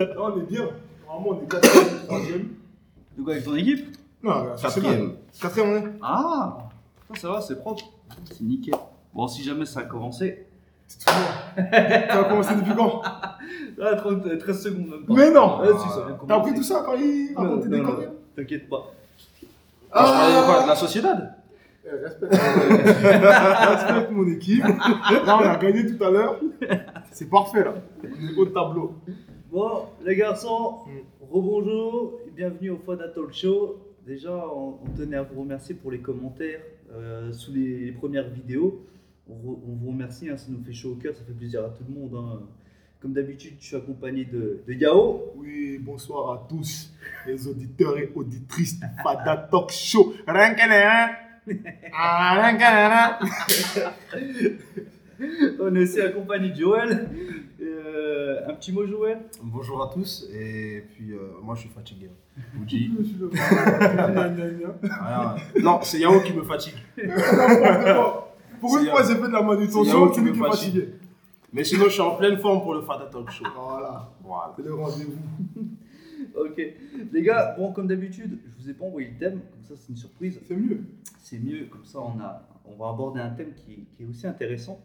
on est bien. Normalement, on est quatrième, troisième. De quoi avec ton équipe? Non, c'est Quatrième. bien. Quatrième, on est. Ah Ça, ça va, c'est propre. C'est nickel. Bon, si jamais ça a commencé. C'est tout bon. Ça a commencé depuis quand? Ah, 30, 13 secondes même pas. Mais non T'as appris tout ça quand il racontait des conneries T'inquiète pas. Ah. Je parlais quoi, de la Sociedad Eh, Respecte respecte mon équipe. Là, on a gagné tout à l'heure. C'est parfait, là. On est au tableau. Bon, les garçons, Mm. rebonjour et bienvenue au Fada Talk Show. Déjà, on, on tenait à vous remercier pour les commentaires euh, sous les, les premières vidéos. On, re- on vous remercie, hein, ça nous fait chaud au cœur, ça fait plaisir à tout le monde. hein. Comme d'habitude, je suis accompagné de, de Yao. Oui, bonsoir à tous les auditeurs et auditrices du Fada Talk Show. Rien hein Ah, On est aussi accompagné de Joël. Euh, un petit mot, Joël? Bonjour à tous, et puis euh, moi je suis fatigué. Gna. Rien. Non, c'est Yao qui me fatigue. Pour une C'est fois, j'ai fait de la C'est manutention, Yao c'est qui lui me qui est fatigue. fatigué. Mais sinon, je suis en pleine forme pour le Fada Talk Show. Voilà, Voilà. c'est le rendez-vous. Ok. Les gars, bon, comme d'habitude, je vous ai pas envoyé le thème, comme ça c'est une surprise. C'est mieux. c'est mieux, comme ça on, a, on va aborder un thème qui, qui est aussi intéressant.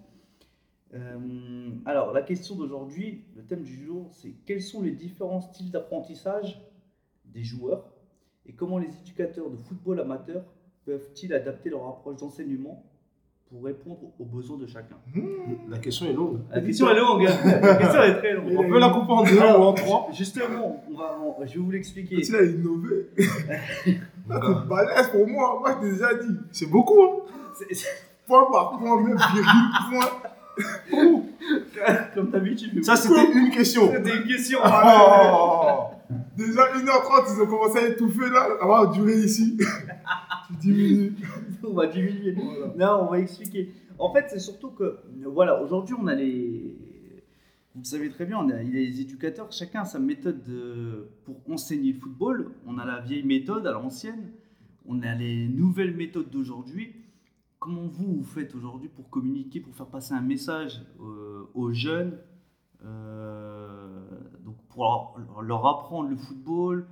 Euh, alors, la question d'aujourd'hui, le thème du jour, c'est quels sont les différents styles d'apprentissage des joueurs et comment les éducateurs de football amateur peuvent-ils adapter leur approche d'enseignement pour répondre aux besoins de chacun? La question est longue. La question est longue, la question est très longue. On peut la couper en deux ou en trois. Justement, on va, on- je vais vous l'expliquer. Il a innové. C'est balèze pour moi. Moi, je t'ai déjà dit. C'est beaucoup, hein. Point par point, même virgule, point. Comme d'habitude. Ça, c'était une question. C'était une question. Oh Déjà 1h30, ils ont commencé à étouffer là. Ça va durer ici. tu diminues. on va diminuer. Voilà. Non, on va expliquer. En fait, c'est surtout que, voilà, aujourd'hui, on a les. Vous savez très bien, on a, il y a les éducateurs, chacun a sa méthode de- pour enseigner le football. On a la vieille méthode à l'ancienne, on a les nouvelles méthodes d'aujourd'hui. Comment vous, vous faites aujourd'hui pour communiquer, pour faire passer un message euh, aux jeunes, euh, donc pour leur, leur apprendre le football,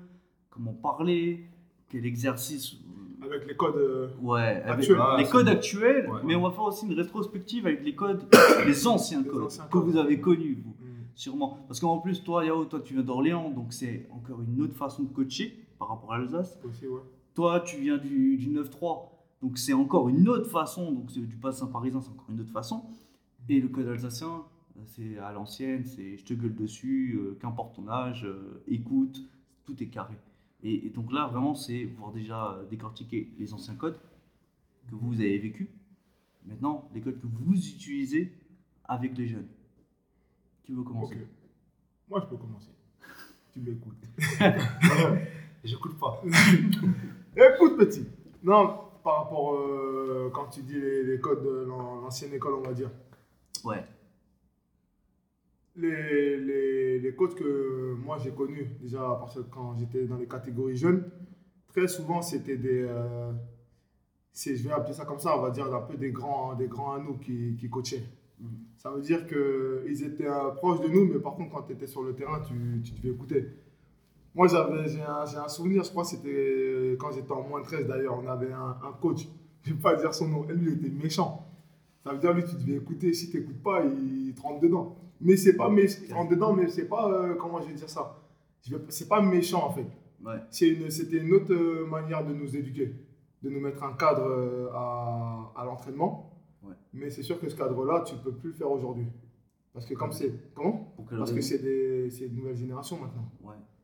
comment parler, quel exercice Avec les codes. euh, Ouais, avec Actuel. Ah, les c'est codes bon. actuels, Ouais. mais on va faire aussi une rétrospective avec les codes, les anciens Les codes anciens que codes. vous avez connus, vous, hmm. sûrement. Parce qu'en plus, toi, Yao, toi, tu viens d'Orléans, donc c'est encore une autre façon de coacher par rapport à l'Alsace. Aussi, ouais. Toi, tu viens du, du 9-3, donc c'est encore une autre façon, donc c'est- du bassin parisien, c'est encore une autre façon. Et le code alsacien, c'est à l'ancienne, c'est je te gueule dessus, euh, qu'importe ton âge, euh, écoute, tout est carré. Et, et donc là, vraiment, c'est voir déjà euh, décortiquer les anciens codes que vous avez vécus. Maintenant, les codes que vous utilisez avec les jeunes. Qui veut commencer? Moi, je peux commencer. Tu m'écoutes. J'écoute pas. Écoute, petit. Non, par rapport, euh, quand tu dis les, les codes de l'an- l'ancienne école, on va dire. Ouais. Les, les, les codes que moi j'ai connus, déjà partir de quand j'étais dans les catégories jeunes, très souvent c'était des. euh, c'est- je vais appeler ça comme ça, on va dire un peu des grands, des grands à nous qui, qui coachaient. Mhm. Ça veut dire qu'ils étaient euh, proches de nous, mais par contre, quand tu étais sur le terrain, tu, tu devais écouter. Moi, j'ai, un, un souvenir, je crois que c'était quand j'étais en moins 13 d'ailleurs, on avait un, un coach, je ne vais pas dire son nom, lui il était méchant. Ça veut dire, lui, tu devais écouter, si tu n'écoutes pas, il te rentre dedans. Mais c'est pas, mé- il te rentre dedans, mais c'est pas, euh, comment je vais dire ça? C'est pas méchant en fait. Ouais. Une- C'était une autre euh, manière de nous éduquer, de nous mettre un cadre euh, à, à l'entraînement. Ouais. Mais c'est sûr que ce cadre-là, tu ne peux plus le faire aujourd'hui. Parce que comme c'est... Comment? Parce que c'est des- c'est une nouvelle génération maintenant.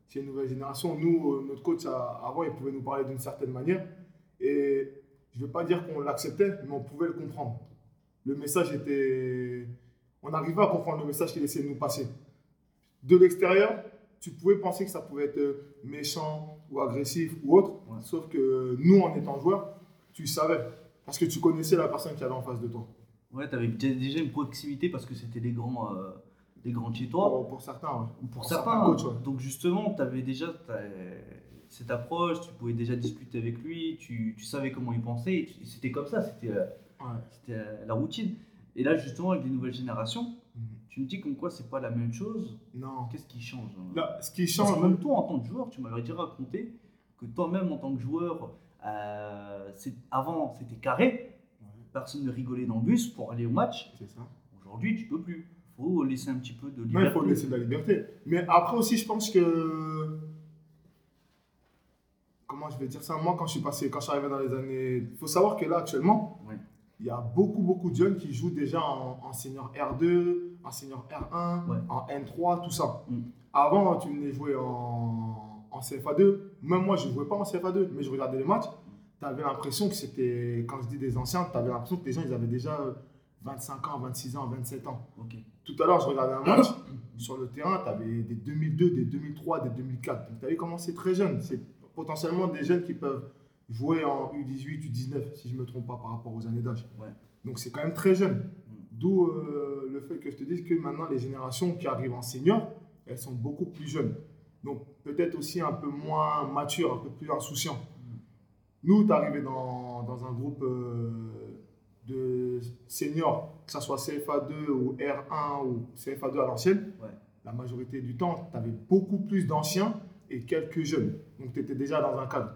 C'est une nouvelle génération. Nous, euh, notre coach, avant, il pouvait nous parler d'une certaine manière. Et je ne veux pas dire qu'on l'acceptait, mais on pouvait le comprendre. Le message était... On arrivait à comprendre le message qu'il essayait de nous passer. De l'extérieur, tu pouvais penser que ça pouvait être euh, méchant ou agressif ou autre. Ouais. Sauf que nous, en étant joueurs, tu savais. Parce que tu connaissais la personne qui avait en face de toi. Ouais, t'avais déjà une proximité parce que c'était des grands, euh, des grands toi. Pour, pour certains, ouais. Pour Pour certains, ouais. donc justement, tu avais déjà cette approche, tu pouvais déjà discuter avec lui, tu, tu savais comment il pensait, c'était comme ça, c'était euh, Ouais. c'était, euh, la routine. Et là, justement, avec les nouvelles générations, Mhm. tu me dis comme quoi c'est pas la même chose. Non. Qu'est-ce qui change hein? Là, ce qui Parce change, que même toi, en tant que joueur, tu m'avais déjà raconté que toi-même, en tant que joueur, euh, c'est- avant, c'était carré. Personne ne rigolait dans le bus pour aller au match. c'est ça. Aujourd'hui, tu peux plus. Faut laisser un petit peu de Non, liberté. il faut laisser de la liberté. Mais après aussi, je pense que. Comment je vais dire ça? Moi, quand je suis passé, quand je suis arrivé dans les années. Il faut savoir que là, actuellement, Ouais. il y a beaucoup, beaucoup de jeunes qui jouent déjà en, en senior R2, en senior R1, Ouais. en N3, tout ça. Mm. Avant, tu venais jouer en, en CFA2. Même moi, je ne jouais pas en CFA2, mais je regardais les matchs. Tu avais l'impression que c'était. Quand je dis des anciens, tu avais l'impression que les gens, ils avaient déjà 25 ans, 26 ans, 27 ans. Tout à l'heure, je regardais un match. Sur le terrain, tu avais des 2002, des 2003, des 2004. Donc, tu avais commencé très jeune. C'est potentiellement des jeunes qui peuvent jouer en U18, U19, si je ne me trompe pas par rapport aux années d'âge. Ouais. Donc, c'est quand même très jeune. D'où euh, le fait que je te dise que maintenant, les générations qui arrivent en senior, elles sont beaucoup plus jeunes. Donc, peut-être aussi un peu moins matures, un peu plus insouciants. Nous, tu arrivé dans, dans un groupe euh, de seniors, que ce soit CFA2 ou R1 ou CFA2 à l'ancienne, Ouais. la majorité du temps, tu avais beaucoup plus d'anciens et quelques jeunes. Donc, tu étais déjà dans un cadre.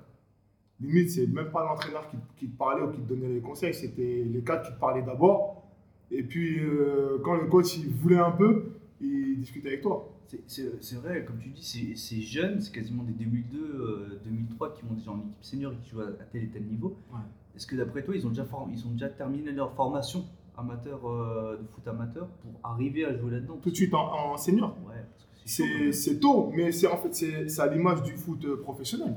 Limite, c'est même pas l'entraîneur qui, qui te parlait ou qui te donnait les conseils, c'était les cadres qui te parlaient d'abord. Et puis, euh, quand le coach il voulait un peu, il discutait avec toi. C'est- vrai, comme tu dis, c'est- c'est jeune, c'est quasiment des 2002, euh, 2003 qui vont déjà en équipe senior et qui jouent à, à tel et tel niveau. Ouais. Est-ce que d'après toi, ils ont, déjà ils ont déjà terminé leur formation amateur euh, de foot amateur pour arriver à jouer là-dedans? Tout de suite en, en senior. Ouais, que c'est tôt, mais c'est en fait c'est à l'image du foot euh, professionnel.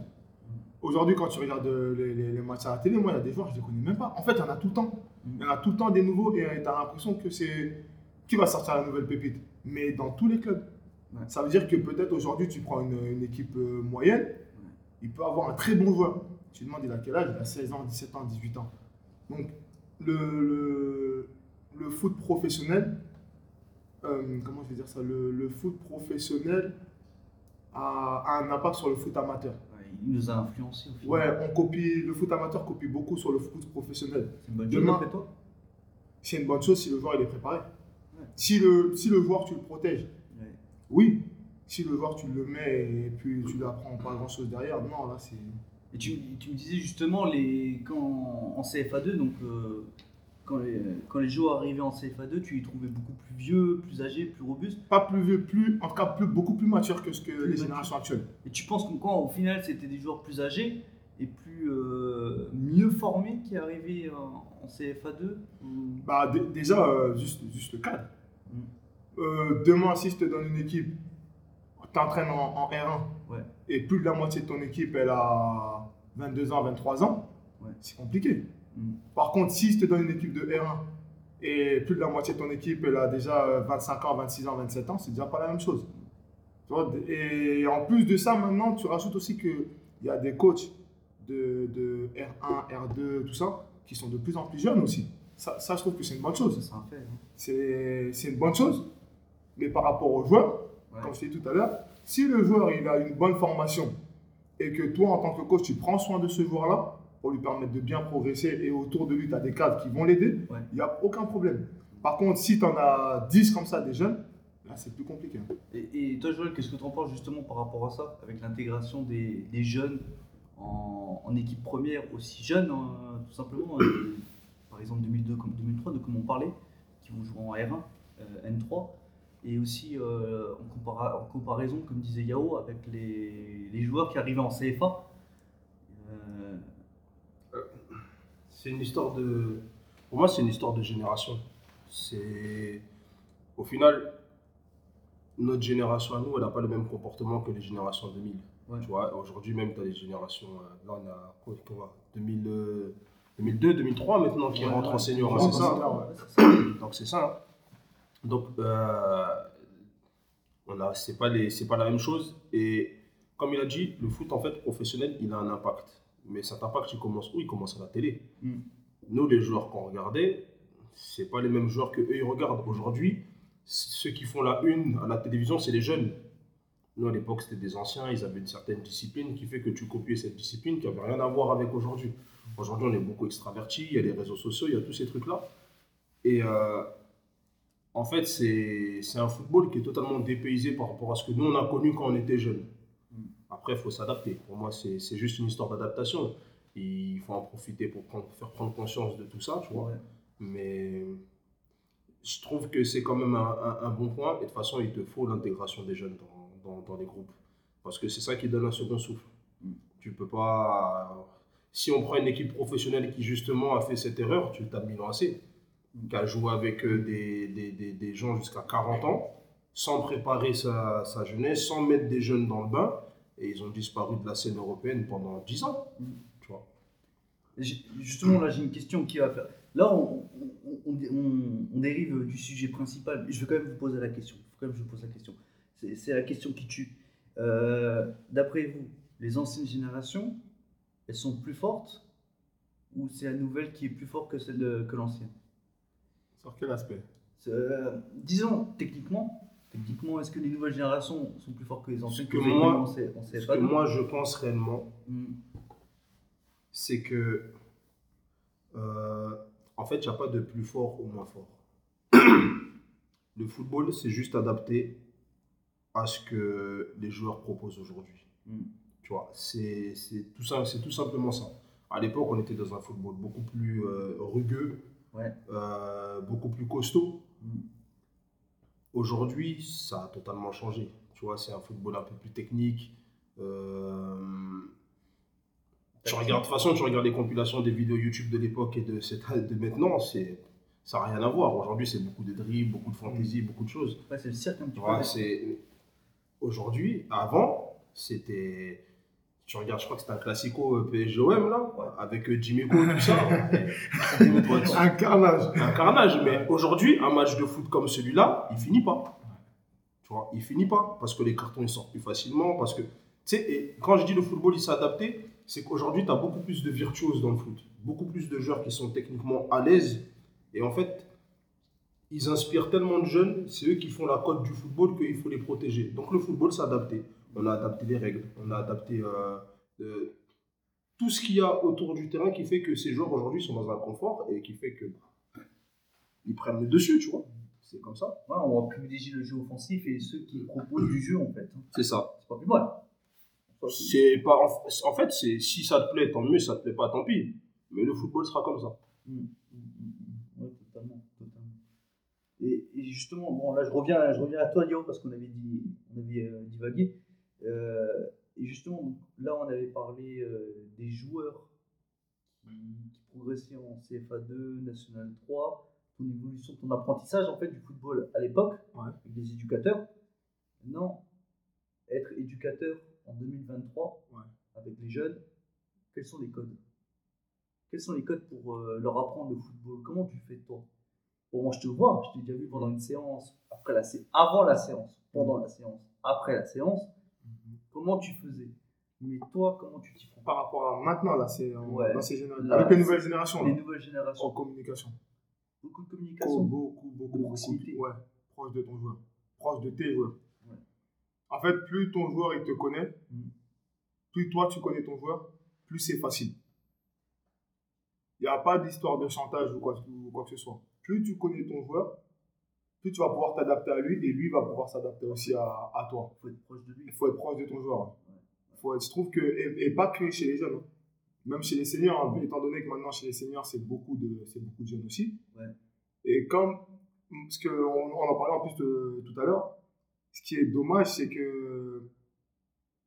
Aujourd'hui, quand tu regardes euh, les, les- les matchs à la télé, moi, il y a des joueurs, je ne les connais même pas. En fait, il y en a tout le temps. Il y en a tout le temps des nouveaux et tu as l'impression que c'est qui va sortir la nouvelle pépite. Mais dans tous les clubs. Ouais. Ça veut dire que peut-être aujourd'hui, tu prends une, une équipe moyenne, il peut avoir un très bon joueur. Tu demandes, il a quel âge? Il a 16 ans, 17 ans, 18 ans. Donc, le, le, le foot professionnel, euh, comment je vais dire ça? Le, le foot professionnel a, a un impact sur le foot amateur. Ouais, il nous a influencés au final. Ouais, on copie, le foot amateur copie beaucoup sur le foot professionnel. C'est une bonne chose Demain- toi? C'est une bonne chose si le joueur il est préparé. Ouais. Si, le, si le joueur tu le protèges, Ouais. oui. Si le joueur tu le mets et puis tu l'apprends pas grand chose derrière, non, là c'est. Et tu, tu me disais justement, les, quand en CFA2, donc euh, quand, les, quand les joueurs arrivaient en CFA2, tu les trouvais beaucoup plus vieux, plus âgés, plus robustes? Pas plus vieux, plus, en tout cas plus, beaucoup plus mature que ce que les générations actuelles. Et tu penses quoi, au final, c'était des joueurs plus âgés et plus euh, mieux formés qui arrivaient en, en CFA2 ou- Bah, dé- déjà, euh, juste, juste le cadre. Mm. Demain, si je te donne une équipe, t'entraînes en, en R1 Ouais. et plus de la moitié de ton équipe elle a 22 ans, 23 ans, Ouais. c'est compliqué. Mm. Par contre, si je te donne une équipe de R1 et plus de la moitié de ton équipe elle a déjà euh, 25 ans, 26 ans, 27 ans, c'est déjà pas la même chose. Tu vois, et en plus de ça, maintenant, tu rajoutes aussi qu'il y a des coachs de, de R1, R2, tout ça, qui sont de plus en plus jeunes aussi. Ça, ça je trouve que c'est une bonne chose c'est hein. c'est une bonne chose. Mais par rapport au joueur, Ouais. comme je t'ai dit tout à l'heure, si le joueur il a une bonne formation et que toi, en tant que coach, tu prends soin de ce joueur-là pour lui permettre de bien progresser et autour de lui, tu as des cadres qui vont l'aider, il Ouais. n'y a aucun problème. Par contre, si tu en as 10 comme ça, des jeunes, là, c'est plus compliqué. hein. Et, et toi, Joël, qu'est-ce que tu en penses justement par rapport à ça, avec l'intégration des, des jeunes en, en équipe première, aussi jeunes, hein, tout simplement, euh, par exemple 2002 comme 2003, de comme on parlait, qui vont jouer en R1, euh, N3, et aussi euh, en, compara- en comparaison, comme disait Yao, avec les, les joueurs qui arrivaient en CFA. Euh, C'est une histoire de. Pour moi, c'est une histoire de génération. C'est. Au final, notre génération à nous, elle n'a pas le même comportement que les générations 2000. Ouais. Tu vois, aujourd'hui même, tu as les générations. euh, Là, on a quoi, quoi, 2000, euh, 2002, 2003 maintenant qui Ouais, rentrent ouais. en senior. Hein, c'est ça hein. Donc c'est ça. Donc euh, c'est pas les, c'est pas la même chose. Et comme il a dit, le foot en fait professionnel, il a un impact. Mais cet impact, il commence où? Il commence à la télé. Mm. Nous, les joueurs qu'on regardait, c'est pas les mêmes joueurs que eux ils regardent aujourd'hui. Ceux qui font la une à la télévision, c'est les jeunes. Nous, à l'époque, c'était des anciens, ils avaient une certaine discipline qui fait que tu copiais cette discipline qui n'avait rien à voir avec aujourd'hui. Aujourd'hui, on est beaucoup extravertis, il y a les réseaux sociaux, il y a tous ces trucs-là. Et euh, En fait, c'est un football qui est totalement dépaysé par rapport à ce que nous, on a connu quand on était jeunes. Après, il faut s'adapter. Pour moi, c'est juste une histoire d'adaptation. Il faut en profiter pour faire prendre conscience de tout ça, tu vois. Mais je trouve que c'est quand même un, bon point. Et de toute façon, il te faut l'intégration des jeunes dans, dans, les groupes. Parce que c'est ça qui donne un second souffle. Tu peux pas. Si on prend une équipe professionnelle qui justement a fait cette erreur, tu as Milan AC, qui a joué avec euh, des, des, des, des gens jusqu'à 40 ans, sans préparer sa, sa jeunesse, sans mettre des jeunes dans le bain. Et ils ont disparu de la scène européenne pendant 10 ans. Tu vois. Justement, là, j'ai une question qui va faire. Là, on, on- on- dérive du sujet principal. Je vais quand même vous poser la question. Quand même je pose la question. C'est la question qui tue. Euh, D'après vous, les anciennes générations, elles sont plus fortes ou c'est la nouvelle qui est plus forte que celle de- que l'ancienne? Sur quel aspect? Euh, Disons, techniquement, techniquement, est-ce que les nouvelles générations sont plus fortes que les anciennes que moi- connues, on sait, on sait Ce pas. que moi, je pense réellement, Hmm. c'est que, euh, en fait, il n'y a pas de plus fort ou moins fort. Le football, c'est juste adapté à ce que les joueurs proposent aujourd'hui. Hmm. Tu vois, c'est c'est tout, ça- c'est tout simplement ça. À l'époque, on était dans un football beaucoup plus euh, rugueux, Ouais. euh, beaucoup plus costaud. Aujourd'hui, ça a totalement changé. Tu vois, c'est un football un peu plus technique. Euh, tu regardes, de toute façon, tu regardes les compilations des vidéos YouTube de l'époque et de, cette- de maintenant, c'est, ça n'a rien à voir. Aujourd'hui, c'est beaucoup de dribbles, beaucoup de fantaisie, beaucoup de choses. Ouais, c'est le cirque un petit peu. Aujourd'hui, avant, c'était... Tu regardes, je crois que c'était un classico euh, PSG-OM, là, avec euh, Jimmy Go, tout ça. Un carnage. un carnage. Mais aujourd'hui, un match de foot comme celui-là, il finit pas. Tu vois, il finit pas parce que les cartons ils sortent plus facilement. Parce que, tu sais, quand je dis le football il s'est adapté, c'est qu'aujourd'hui tu as beaucoup plus de virtuoses dans le foot, beaucoup plus de joueurs qui sont techniquement à l'aise. Et en fait, ils inspirent tellement de jeunes, c'est eux qui font la cote du football qu'il faut les protéger. Donc le football s'est adapté. On a adapté les règles, on a adapté euh, tout ce qu'il y a autour du terrain qui fait que ces joueurs aujourd'hui sont dans un confort et qui fait que bah, ils prennent le dessus, tu vois. C'est comme ça. Ouais, on va privilégier le jeu offensif et ceux qui proposent du jeu en fait. hein. C'est ça. C'est pas plus mal. C'est pas en, fait, c'est si ça te plaît, tant mieux. Si ça te plaît pas, tant pis. Mais le football sera comme ça. Mm, mm, mm, mm. Ouais, totalement, totalement. Et, et justement, bon, là, je reviens, je reviens à toi, Léo, parce qu'on avait dit, on avait euh, divagué. Euh, et justement, là, on avait parlé euh, des joueurs qui, qui progressaient en CFA2, National 3, ton évolution, ton apprentissage en fait du football à l'époque, Ouais. avec les éducateurs. Maintenant, être éducateur en 2023 Ouais. avec les jeunes, quels sont les codes? Quels sont les codes pour euh, leur apprendre le football? Comment tu fais toi? Bon, moi je te vois, je t'ai déjà vu pendant une séance, après la sé- avant la séance, pendant la séance, après la séance. Comment tu faisais? Mais toi, comment tu t'y prends? Par rapport à maintenant, là, c'est en- Ouais. dans ces générations. Là, Avec les nouvelles générations, Les là, nouvelles générations, en communication. beaucoup de Oh, communication. beaucoup, beaucoup, De beaucoup. proximité. Ouais, proche de ton joueur. Proche de tes joueurs. Ouais. En fait, plus ton joueur il te connaît, Mm. plus toi tu connais ton joueur, plus c'est facile. Il n'y a pas d'histoire de chantage ou quoi, ou quoi que ce soit. Plus tu connais ton joueur, plus tu vas pouvoir t'adapter à lui et lui va pouvoir s'adapter aussi à, à toi. faut être proche de lui. Il faut être proche de ton joueur. Faut être, je trouve que, et, et pas que chez les jeunes, hein. même chez les seniors, hein, étant donné que maintenant chez les seniors, c'est beaucoup de, c'est beaucoup de jeunes aussi. Ouais. Et comme, parce qu'on on en parlait en plus de- tout à l'heure, ce qui est dommage, c'est que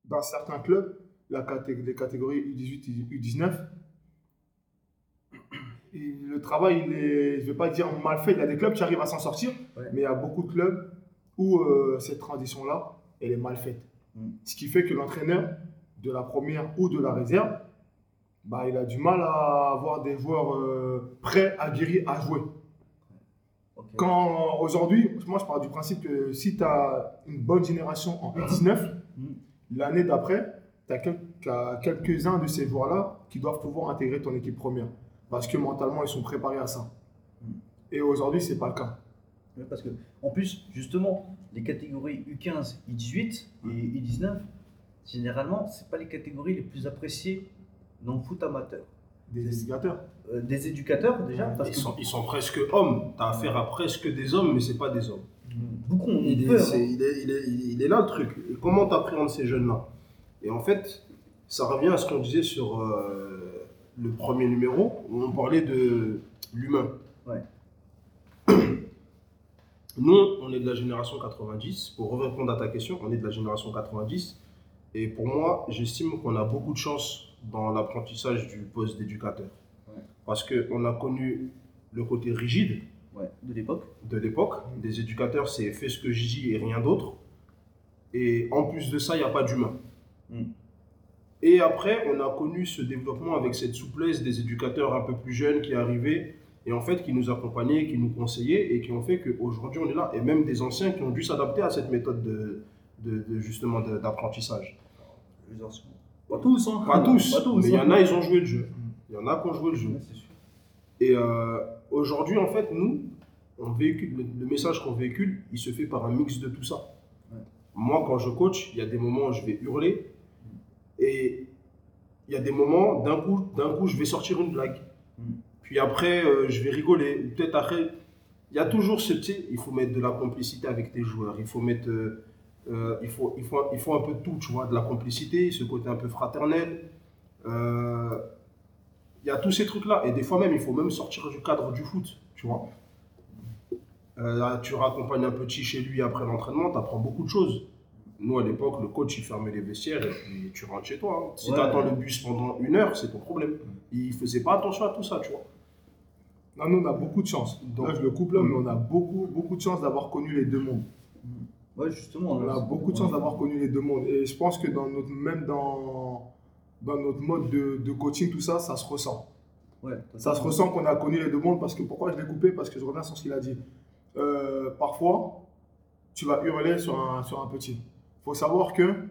dans certains clubs, la caté- les catégories U18 et U19, et le travail, il est, je ne vais pas dire mal fait, il y a des clubs qui arrivent à s'en sortir, Ouais. mais il y a beaucoup de clubs où euh, cette transition-là, elle est mal faite. Mm. Ce qui fait que l'entraîneur de la première ou de la réserve, bah, il a du mal à avoir des joueurs euh, prêts, aguerris à jouer. Quand aujourd'hui, moi je pars du principe que si tu as une bonne génération en U19, Mm. l'année d'après, tu as, quelques-uns de ces joueurs-là qui doivent pouvoir intégrer ton équipe première. Parce que mentalement, ils sont préparés à ça. Mm. Et aujourd'hui, ce n'est pas le cas. Parce que, en plus, justement, les catégories U15, U18 et U19, généralement, c'est pas les catégories les plus appréciées dans le foot amateur. des éducateurs. Euh, des éducateurs déjà parce Ils que sont, ils sont presque hommes. Tu as affaire à presque des hommes, mais c'est pas des hommes. beaucoup ont Il est, peur. c'est- hein. il est- il est- il est- il est là le truc. Et comment tu appréhendes ces jeunes-là? Et en fait, ça revient à ce qu'on disait sur euh, le premier numéro, où on parlait de l'humain. Ouais. Nous, on est de la génération 90. Pour répondre à ta question, on est de la génération 90. Et pour moi, j'estime qu'on a beaucoup de chance dans l'apprentissage du poste d'éducateur. Ouais. Parce qu'on a connu le côté rigide, Ouais, de l'époque. de l'époque. Des éducateurs, c'est fais ce que je dis et rien d'autre. Et en plus de ça, il n'y a pas d'humain. Mm. Et après, on a connu ce développement avec cette souplesse des éducateurs un peu plus jeunes qui arrivaient et en fait qui nous accompagnaient, qui nous conseillaient et qui ont fait qu'aujourd'hui on est là. Et même des anciens qui ont dû s'adapter à cette méthode de, de- de- justement de- d'apprentissage. Les anciens. Pas tous, hein. Pas tous, Pas tous. mais il y hein. en a, ils ont joué le jeu. Il y en a qui ont joué le jeu. Ouais, c'est sûr. Et euh, aujourd'hui, en fait, nous, on véhicule, le, le message qu'on véhicule, il se fait par un mix de tout ça. Ouais. Moi, quand je coach, il y a des moments où je vais hurler et il y a des moments, d'un coup, d'un coup, je vais sortir une blague. Mm. Puis après, euh, je vais rigoler. Peut-être après, il y a toujours ce, tu sais, il faut mettre de la complicité avec tes joueurs. Il faut mettre, euh, euh, il faut, il faut, il faut un peu de tout, tu vois, de la complicité, ce côté un peu fraternel. Il y a tous ces trucs-là. Et des fois même, il faut même sortir du cadre du foot, tu vois. Là, tu raccompagnes un petit chez lui après l'entraînement, tu apprends beaucoup de choses. Nous, à l'époque, le coach, il fermait les vestiaires et puis tu rentres chez toi. hein. Si Ouais. tu attends le bus pendant une heure, c'est ton problème. Il faisait pas attention à tout ça, tu vois. Non, nous, on a beaucoup de chance. Donc- là, je le coupe là, mais on a beaucoup, beaucoup de chance d'avoir connu les deux mondes. Ouais, justement. On a beaucoup de chance d'avoir connu les deux mondes. Et je pense que dans notre, même dans, dans notre mode de, de coaching, tout ça, ça se ressent. Ouais, Ça se ressent qu'on a connu les deux mondes parce que pourquoi je l'ai coupé? Parce que je reviens sur ce qu'il a dit. Euh, parfois, tu vas hurler sur un, sur un petit. Faut savoir que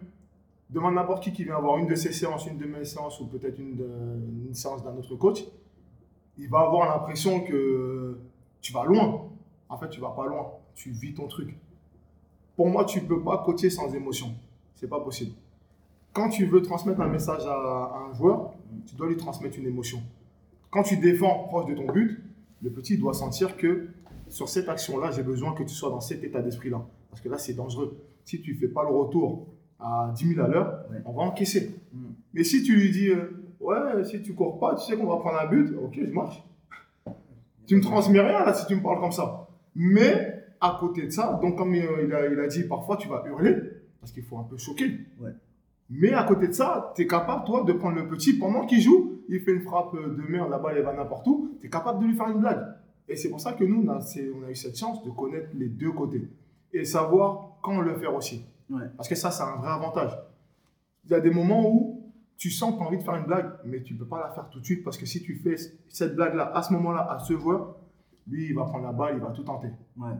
demande n'importe qui qui vient avoir une de ses séances, une de mes séances ou peut-être une, une séance d'un autre coach, il va avoir l'impression que tu vas loin. En fait, tu vas pas loin. Tu vis ton truc. Pour moi, tu peux pas coacher sans émotion. C'est pas possible. Quand tu veux transmettre un message à un joueur, tu dois lui transmettre une émotion. Quand tu défends proche de ton but, le petit doit sentir que sur cette action-là, j'ai besoin que tu sois dans cet état d'esprit-là. Parce que là, c'est dangereux. Si tu ne fais pas le retour à 10 000 à l'heure, Ouais. on va encaisser. Mm. Mais si tu lui dis, euh, ouais, si tu cours pas, tu sais qu'on va prendre un but, ok, je marche. Tu me transmets rien là si tu me parles comme ça. Mais à côté de ça, donc comme euh, il a, il a dit, parfois tu vas hurler, parce qu'il faut un peu choquer. Ouais. Mais à côté de ça, tu es capable, toi, de prendre le petit pendant qu'il joue, il fait une frappe euh, de merde, la balle elle va n'importe où, tu es capable de lui faire une blague. Et c'est pour ça que nous, on a, c'est- on a eu cette chance de connaître les deux côtés. Et savoir quand le faire aussi. Ouais. Parce que ça, c'est un vrai avantage. Il y a des moments où tu sens que tu as envie de faire une blague, mais tu ne peux pas la faire tout de suite parce que si tu fais cette blague-là à ce moment-là à ce joueur, lui, il va prendre la balle, il va tout tenter. Ouais.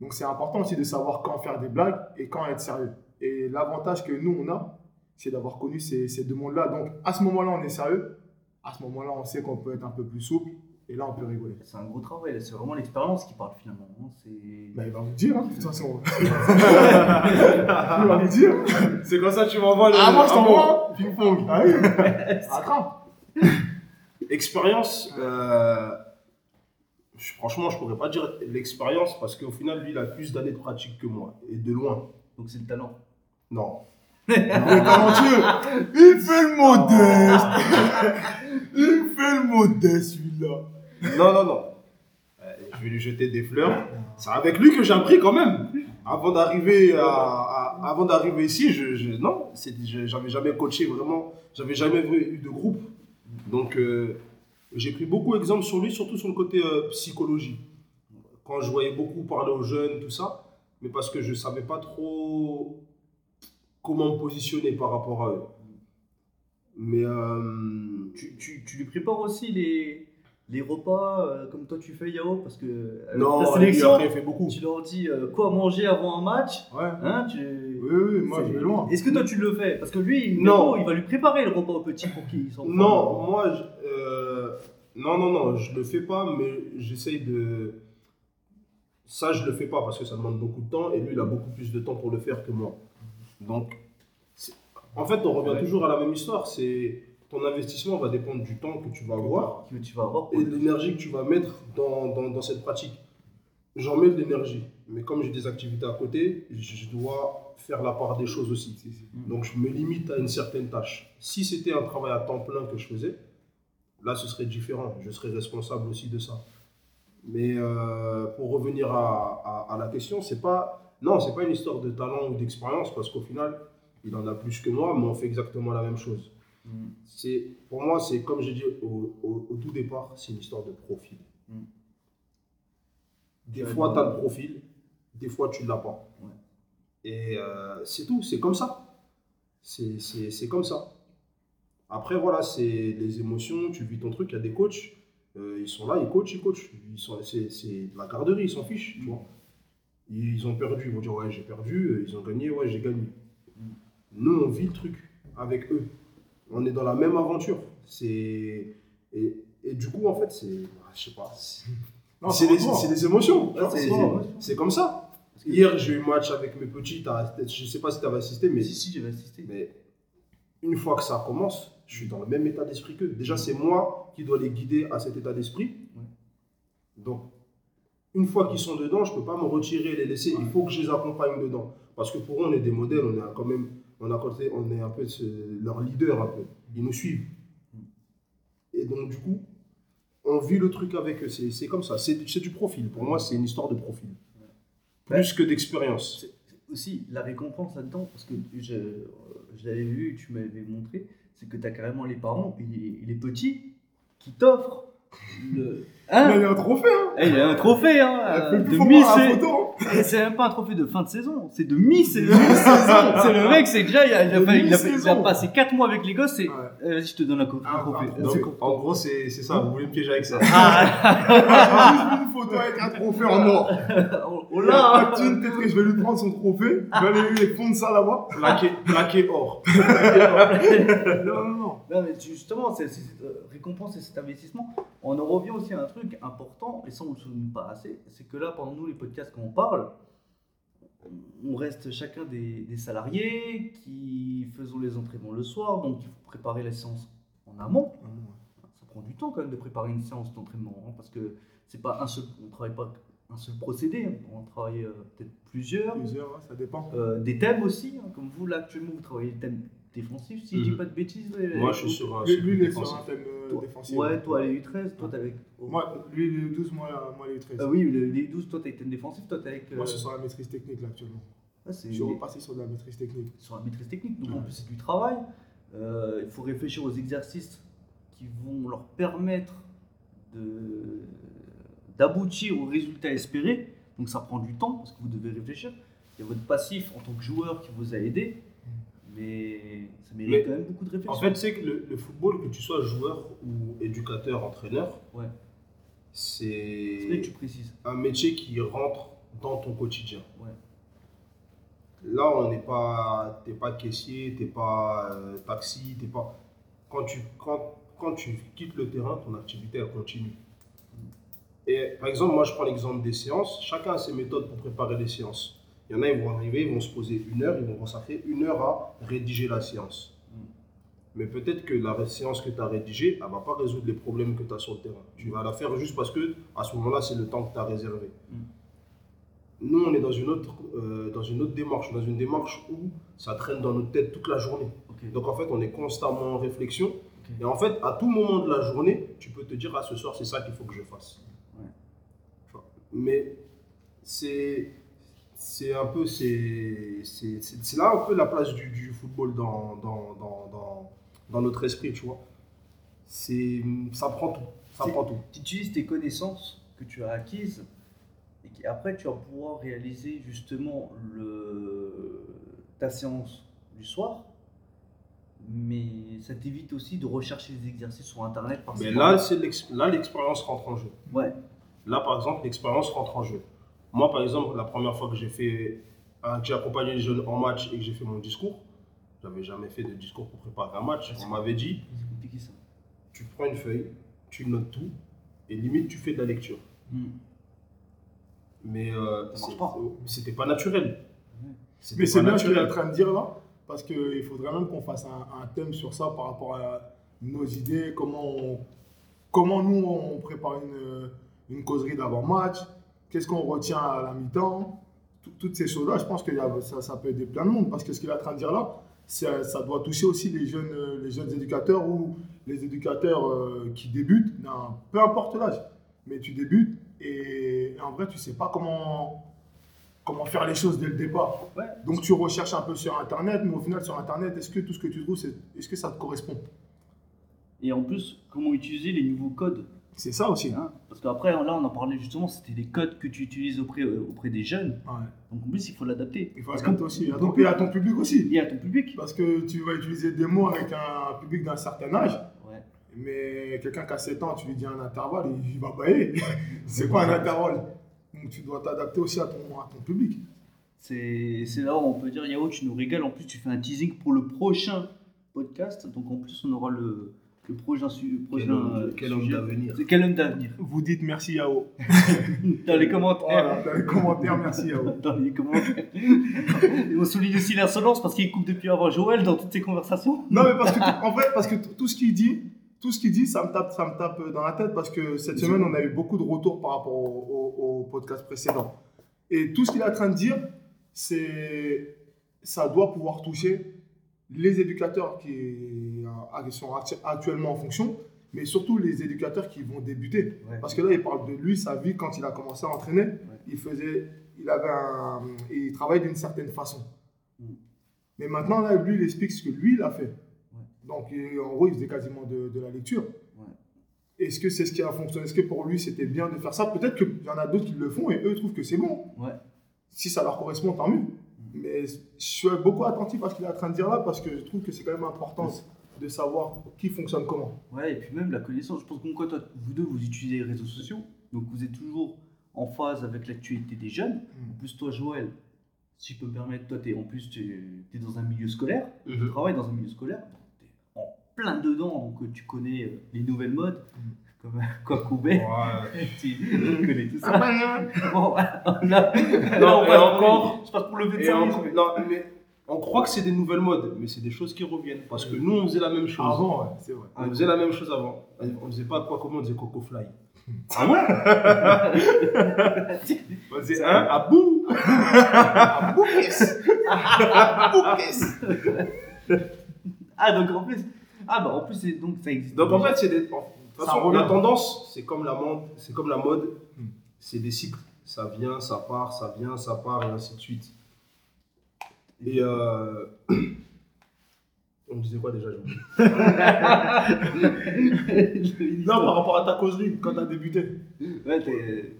Donc c'est important aussi de savoir quand faire des blagues et quand être sérieux. Et l'avantage que nous, on a, c'est d'avoir connu ces, ces deux mondes-là. Donc à ce moment-là, on est sérieux. À ce moment-là, on sait qu'on peut être un peu plus souple. Et là, on peut rigoler. C'est un gros travail, c'est vraiment l'expérience qui parle finalement. hein. C'est... Bah, il va vous dire, hein, de toute façon. il va vous dire. C'est comme ça que tu m'envoies le. Ah, moi, je Ah bon. t'envoie Ping-pong. Ah oui. Attrape. Expérience, euh, je- franchement, je pourrais pas dire l'expérience parce qu'au final, lui, il a plus d'années de pratique que moi, et de loin. Donc c'est le talent. Non. Il est talentueux. Il fait le modeste. Il fait le modeste, celui-là. Non, non, non. Euh, je vais lui jeter des fleurs. C'est avec lui que j'ai appris quand même. Avant d'arriver à, avant d'arriver ici, non, j'avais jamais coaché vraiment, j'avais jamais eu de groupe. Donc euh, j'ai pris beaucoup d'exemples sur lui, surtout sur le côté euh, psychologie. Quand je voyais beaucoup parler aux jeunes, tout ça, mais parce que je savais pas trop comment me positionner par rapport à eux. Mais Tu, tu, tu lui prépares aussi les, les repas euh, comme toi tu fais Yao parce que avec non, ta lui, sélection, après, fait beaucoup. tu leur dis euh, quoi manger avant un match. Ouais. Hein, tu... Oui, oui, moi, je vais loin. Est-ce que toi tu le fais? Parce que lui, Non. il va lui préparer le repas au petit pour qu'il s'en Non, moi, je- euh, non, non, non, je le fais pas, mais j'essaye de. Ça, je le fais pas parce que ça demande beaucoup de temps et lui, il a beaucoup plus de temps pour le faire que moi. Donc, c'est- en fait, on revient Ouais. toujours à la même histoire. C'est ton investissement va dépendre du temps que tu vas avoir Que tu vas avoir. et de l'énergie que tu vas mettre dans, dans, dans cette pratique. J'en mets de l'énergie, mais comme j'ai des activités à côté, je dois faire la part des choses aussi. Donc je me limite à une certaine tâche. Si c'était un travail à temps plein que je faisais, là ce serait différent. Je serais responsable aussi de ça. Mais euh, pour revenir à, à- à la question, c'est pas non, c'est pas une histoire de talent ou d'expérience parce qu'au final, il en a plus que moi, mais on fait exactement la même chose. Mm. C'est pour moi, c'est comme j'ai dit au, au- au tout départ, c'est une histoire de profil. Mm. Des Ouais, fois, ouais. tu as le profil, des fois, tu ne l'as pas. Ouais. Et euh, c'est tout, c'est comme ça. C'est- C'est c'est comme ça. Après, voilà, c'est les émotions, tu vis ton truc. Il y a des coachs, euh, ils sont là, ils coachent, ils coachent. Ils sont- C'est c'est la garderie, ils s'en fichent, tu vois. Ils ont perdu, ils vont dire ouais, j'ai perdu, euh, ils ont gagné, ouais, j'ai gagné. Nous, on vit le truc avec eux. On est dans la même aventure. C'est. Et, et du coup, en fait, c'est. Je sais pas. c'est- des, émotions. C'est comme ça. Hier, j'ai eu match avec mes petits. Je sais pas si tu avais assisté, mais, Si, si, j'avais assisté. mais une fois que ça commence, je suis dans le même état d'esprit qu'eux. Déjà, c'est moi qui dois les guider à cet état d'esprit. Donc, une fois qu'ils sont dedans, je peux pas me retirer et les laisser. Il faut que je les accompagne dedans. Parce que pour eux, on est des modèles. On est quand même. On, a côté, on est un peu ce- leur leader, un peu. Ils nous suivent. Et donc, du coup, on vit le truc avec eux. C'est c'est comme ça. C'est c'est du profil. Pour moi, c'est une histoire de profil. Plus que d'expérience. Aussi la récompense là-dedans, parce que je, je l'avais vu, tu m'avais montré, c'est que tu as carrément les parents et les, et les petits qui t'offrent le. Mais Hein il y a un trophée, hein. Eh, Il y a un trophée, hein, euh, de mi photo. Et C'est même pas un trophée de fin de saison, c'est de mi-saison. c'est le mec, c'est déjà, il a, il a il il passé 4 mois avec les gosses et Ouais. euh, vas-y, je te donne un, Ah, trophée. ah, Donc, C'est en gros, c'est c'est ça. Vous voulez me piéger avec ça. Ah, une photo avec un trophée en or. oh, Là, là Patine, peut-être que je vais lui prendre son trophée. Je vais aller lui fondre ça là-bas. Plaqué, plaqué or. Non, non, non. Non, mais justement, c'est c'est cette euh, récompense et cet investissement. On en revient aussi à un truc important, et ça on ne le souligne pas assez, c'est que là, pendant nous, les podcasts, quand on parle, on reste chacun des, des salariés qui faisons les entraînements le soir, donc il faut préparer la séance en amont. Ça prend du temps quand même de préparer une séance d'entraînement, hein, parce que c'est pas un seul, on travaille pas un seul procédé, on travaille euh, peut-être plusieurs. Plusieurs, ça dépend. Euh, des thèmes aussi, hein, comme vous là actuellement vous travaillez le thème défensif, si je dis Mhm. pas de bêtises. les- Moi, je suis sur un. Lui, sur lui, il est sur défensif. un thème euh, Toi- défensif. Ouais, toi, les U13, toi, t'es avec. Moi, lui, il est 12, moi, moi, il est 13. Ah oui, le- les 12, toi, t'as été défensif, toi, t'es avec. euh, Moi, je suis sur la maîtrise technique là actuellement. ah, Je suis repassé sur de la maîtrise technique. sur la maîtrise technique, donc en plus, c'est du travail. Euh, il faut réfléchir aux exercices qui vont leur permettre de d'aboutir aux résultats espérés. Donc ça prend du temps parce que vous devez réfléchir. Il y a votre passif en tant que joueur qui vous a aidé, mais ça mérite Mais, quand même beaucoup de réflexion. En fait, c'est que le, le football, que tu sois joueur ou éducateur, entraîneur, Ouais. c'est un métier qui rentre dans ton quotidien. Ouais. Là, on n'est pas, t'es pas caissier, t'es pas euh, taxi, t'es pas. Quand tu, quand, quand tu quittes le terrain, ton activité elle continue. Et par exemple, moi, je prends l'exemple des séances. Chacun a ses méthodes pour préparer les séances. Il y en a, ils vont arriver, ils vont se poser une heure, ils vont consacrer une heure à rédiger la séance. Mais peut-être que la séance que tu as rédigée, elle ne va pas résoudre les problèmes que tu as sur le terrain. Tu vas la faire juste parce que à ce moment-là, c'est le temps que tu as réservé. Nous, on est dans une, autre, euh, dans une autre démarche, dans une démarche où ça traîne dans notre tête toute la journée. Donc en fait, on est constamment en réflexion. Et en fait, à tout moment de la journée, tu peux te dire, ah, ce soir, c'est ça qu'il faut que je fasse. Ouais. Mais c'est c'est un peu, c'est c'est- là un peu la place du, du football dans, dans, dans, dans, dans notre esprit, tu vois. C'est, ça prend tout, ça prend tout. tu utilises tes connaissances que tu as acquises et qui, après tu vas pouvoir réaliser justement le, ta séance du soir. Mais ça t'évite aussi de rechercher des exercices sur internet. Parce Mais là, c'est l'ex- là, l'expérience rentre en jeu. ouais, Là, par exemple, l'expérience rentre en jeu. Moi, par exemple, la première fois que j'ai fait, que j'ai accompagné les jeunes en match et que j'ai fait mon discours, j'avais jamais fait de discours pour préparer un match. On m'avait dit, ça. tu prends une feuille, tu notes tout, et limite, tu fais de la lecture. Hmm. Mais euh, pas. c'était pas naturel. Mais c'est bien ce qu'il est en train de dire là, parce qu'il faudrait même qu'on fasse un, un thème sur ça par rapport à nos idées, comment, on- comment nous on prépare une, une causerie d'avant-match, qu'est-ce qu'on retient à la mi-temps? Tout- Toutes ces choses-là, je pense que ça, ça peut aider plein de monde parce que ce qu'il est en train de dire là, ça, ça doit toucher aussi les jeunes, les jeunes éducateurs ou les éducateurs euh, qui débutent, peu importe l'âge, mais tu débutes et en vrai, tu sais pas comment, comment faire les choses dès le départ. Ouais. Donc tu recherches un peu sur Internet, mais au final, sur Internet, est-ce que tout ce que tu trouves, est-ce que ça te correspond? Et en plus, comment utiliser les nouveaux codes? C'est ça aussi. hein Parce qu'après, là, on en parlait justement, c'était les codes que tu utilises auprès, euh, auprès des jeunes. Ouais. Donc en plus, il faut l'adapter. Il faut Parce adapter qu'on- aussi. À ton- et à ton public aussi. Et à ton public. Parce que tu vas utiliser des mots avec un public d'un certain âge, Ouais. mais quelqu'un qui a 7 ans, tu lui dis un intervalle, il va bailler. c'est quoi un intervalle? Donc tu dois t'adapter aussi à ton, à ton public. C'est c'est là où on peut dire, Yao, tu nous régales. En plus, tu fais un teasing pour le prochain podcast. Donc en plus, on aura le, le prochain, su- prochain homme- euh, quel homme sujet. d'avenir. C'est Quel homme d'avenir? Vous dites merci Yao. Dans les commentaires. Voilà, dans les commentaires, merci Yao. Dans les commentaires. Et on souligne aussi l'insolence parce qu'il coupe depuis avant Joël dans toutes ses conversations. Non, mais parce que, en fait, parce que tout ce qu'il dit, tout ce qu'il dit, ça me, tape, ça me tape dans la tête parce que cette semaine, on a eu beaucoup de retours par rapport au, au- au podcast précédent. Et tout ce qu'il est en train de dire, c'est ça doit pouvoir toucher les éducateurs qui, euh, qui sont actu- actuellement en fonction, mais surtout les éducateurs qui vont débuter. Parce que là, il parle de lui, sa vie, quand il a commencé à entraîner, il faisait, il avait un, il travaillait d'une certaine façon. Mm. Mais maintenant, là, lui, il explique ce que lui, il a fait. Donc, il- en gros, il faisait quasiment de, de la lecture. Est-ce que c'est ce qui a fonctionné? Est-ce que pour lui, c'était bien de faire ça? Peut-être qu'il y en a d'autres qui le font et eux trouvent que c'est bon. Si ça leur correspond, tant mieux. Mais je suis beaucoup attentif à ce qu'il est en train de dire là parce que je trouve que c'est quand même important de savoir qui fonctionne comment. Ouais, et puis même la connaissance. Je pense que vous deux, vous utilisez les réseaux sociaux. Donc vous êtes toujours en phase avec l'actualité des jeunes. En plus, toi, Joël, si je peux me permettre, toi, es, en plus, tu es dans un milieu scolaire. Tu Mhm. travailles dans un milieu scolaire. Tu es en plein dedans. Donc euh, tu connais euh, les nouvelles modes. Comme. Ouais. tu connais tout ça. Ah, Bon, Non, on et passe- encore- Je passe pour le médecin. on, non, mais on croit que c'est des nouvelles modes, mais c'est des choses qui reviennent. Parce que nous, on faisait la même chose. Avant, ouais, c'est vrai. On faisait la même chose avant. On faisait pas quoi comment on disait Coco Fly. Ah Vas-y, hein À bout À bout, yes À bout, yes Ah, donc en plus. Ah, bah en plus, c'est- donc ça existe. Donc en fait, c'est des. Façon, la tendance, c'est comme la mode, c'est comme la mode, Hmm. c'est des cycles. Ça vient, ça part, ça vient, ça part, et ainsi de suite. Et euh... on disait quoi déjà j'ai oublié. Non, par rapport à ta causerie, quand tu as débuté. Ouais, t'es.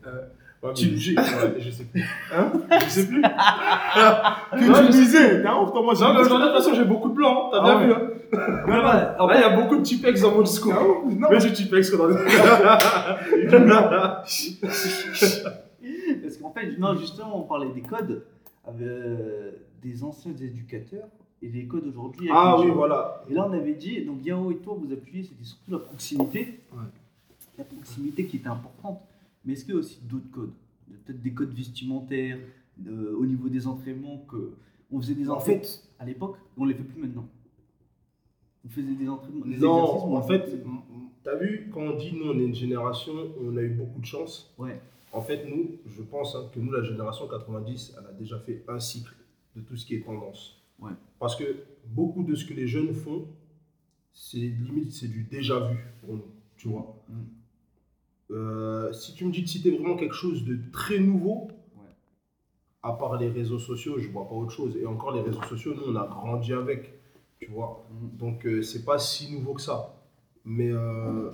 Ouais, Tu- ouais, je sais plus. Hein Je sais plus. que tu disais. Toi, moi, j'ai Non, mais de toute façon, j'ai beaucoup de plans, hein, t'as Ah bien ouais. vu. Hein. Ouais, bah, en Là, il y a beaucoup de Tipex dans mon discours. Ah non. Mais j'ai Tipex dans le. Parce qu'en fait, non, justement, on parlait des codes avec euh, des anciens éducateurs et des codes aujourd'hui. Ah oui, voilà. Et là, on avait dit, donc Yao et toi, vous appuyez, c'était surtout la proximité. Ouais. La proximité qui était importante. Mais est-ce qu'il y a aussi d'autres codes? Peut-être des codes vestimentaires, euh, au niveau des entraînements, que on faisait des En entraînements fait, à l'époque, on les fait plus maintenant. On faisait des entraînements, des non, on en fait, m- t'as vu, quand on dit nous, on est une génération on a eu beaucoup de chance. Ouais. En fait, nous, je pense hein, que nous, la génération 90, elle a déjà fait un cycle de tout ce qui est tendance. Ouais. Parce que beaucoup de ce que les jeunes font, c'est limite, c'est du déjà vu pour nous, tu vois. Mm. Euh, si tu me dis de citer vraiment quelque chose de très nouveau, Ouais. à part les réseaux sociaux, je vois pas autre chose. Et encore, les réseaux sociaux, nous, on a grandi avec, tu vois. Mm. Donc, euh, c'est pas si nouveau que ça. Mais euh,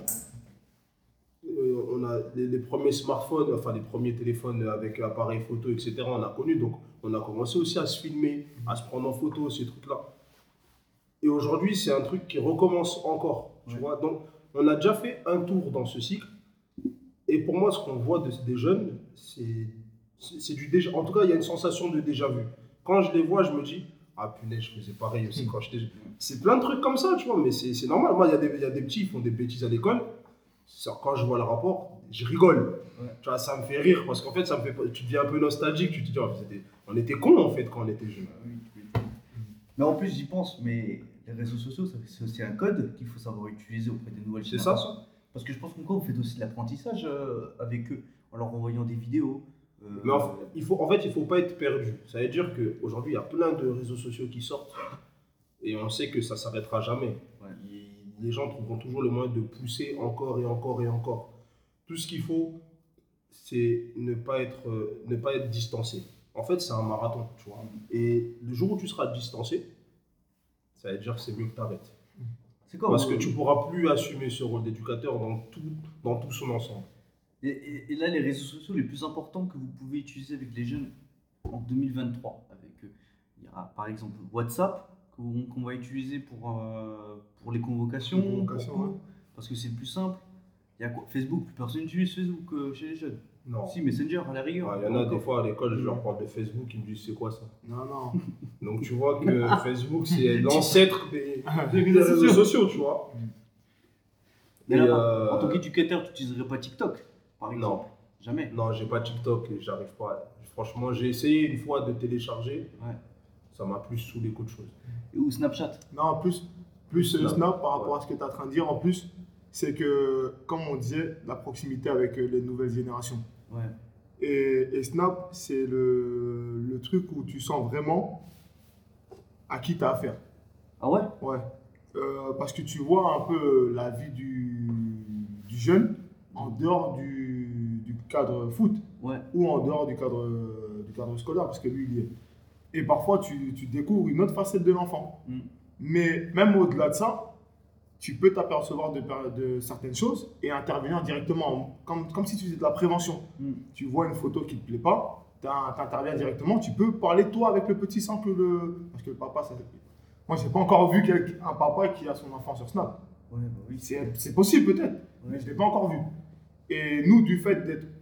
euh, on a les, les premiers smartphones, enfin les premiers téléphones avec appareil photo, etc. On a connu. Donc, on a commencé aussi à se filmer, à se prendre en photo, ces trucs-là. Et aujourd'hui, c'est un truc qui recommence encore. Tu Ouais. vois Donc, on a déjà fait un tour dans ce cycle. Et pour moi, ce qu'on voit de- des jeunes, c'est du déjà. En tout cas, il y a une sensation de déjà vu. Quand je les vois, je me dis, ah punaise, je faisais pareil aussi quand j'étais jeune. C'est plein de trucs comme ça, tu vois, mais c'est normal. Moi, il y, a des- il y a des petits, ils font des bêtises à l'école. Quand je vois le rapport, je rigole. Ouais. Tu vois, ça me fait rire parce qu'en fait, ça me fait, tu deviens un peu nostalgique. Tu te dis, oh, c'était- on était cons en fait quand on était jeunes. Mais en plus, j'y pense, mais les réseaux sociaux, c'est aussi un code qu'il faut savoir utiliser auprès des nouvelles C'est ça. Parce que je pense qu'encore, vous faites aussi de l'apprentissage euh, avec eux, en leur envoyant des vidéos. euh, Mais en, fait, il faut, en fait, il faut pas être perdu. Ça veut dire qu'aujourd'hui, il y a plein de réseaux sociaux qui sortent et on sait que ça s'arrêtera jamais. Ouais. Les gens trouveront toujours le moyen de pousser encore et encore et encore. Tout ce qu'il faut, c'est ne pas être, euh, ne pas être distancé. En fait, c'est un marathon, tu vois. Et le jour où tu seras distancé, ça veut dire que c'est mieux que tu arrêtes. Quoi Parce vos- que tu pourras plus assumer ce rôle d'éducateur dans tout, dans tout son ensemble. Et, et- et là, les réseaux sociaux les plus importants que vous pouvez utiliser avec les jeunes en 2023, avec eux, il y a par exemple WhatsApp qu'on va utiliser pour, euh, pour les convocations, Les convocations, pour tout, ouais. parce que c'est le plus simple. Il y a quoi? Facebook, plus personne n'utilise Facebook euh, chez les jeunes. Non. Si, Messenger à la rigueur. Il y en a des fois à l'école, je leur parle de Facebook, ils me disent c'est quoi ça? Non, non. Donc tu vois que Facebook c'est l'ancêtre des, des réseaux réseaux sociaux. tu vois. Mais alors, euh, En tant qu'éducateur, tu n'utiliserais pas TikTok, par exemple? Jamais? Non, j'ai pas TikTok et j'arrive pas. Franchement, j'ai essayé une fois de télécharger. Ouais. Ça m'a plus saoulé qu'autre chose. Et Ou Snapchat? Non, plus, plus euh, Snap. Snap par rapport à ce que tu es en train de dire. En plus, c'est que, comme on disait, la proximité avec euh, les nouvelles générations. Ouais. Et, et Snap, c'est le, le truc où tu sens vraiment à qui tu as affaire. Ah ouais? Ouais. Euh, parce que tu vois un peu la vie du, du jeune en dehors du, du cadre foot Ouais. ou en dehors du cadre, du cadre scolaire, parce que lui, il y est. Et parfois, tu, tu découvres une autre facette de l'enfant. Mm. Mais même au-delà de ça, tu peux t'apercevoir de, certaines choses et intervenir directement, comme, comme si tu faisais de la prévention. Mm. Tu vois une photo qui ne te plaît pas, tu interviens directement, tu peux parler toi avec le petit sans que le... Parce que le papa, ça... Moi, j'ai pas encore vu un papa qui a son enfant sur Snap. Ouais, bah oui. C'est possible peut-être, mais je ne l'ai pas encore vu. Et nous, du fait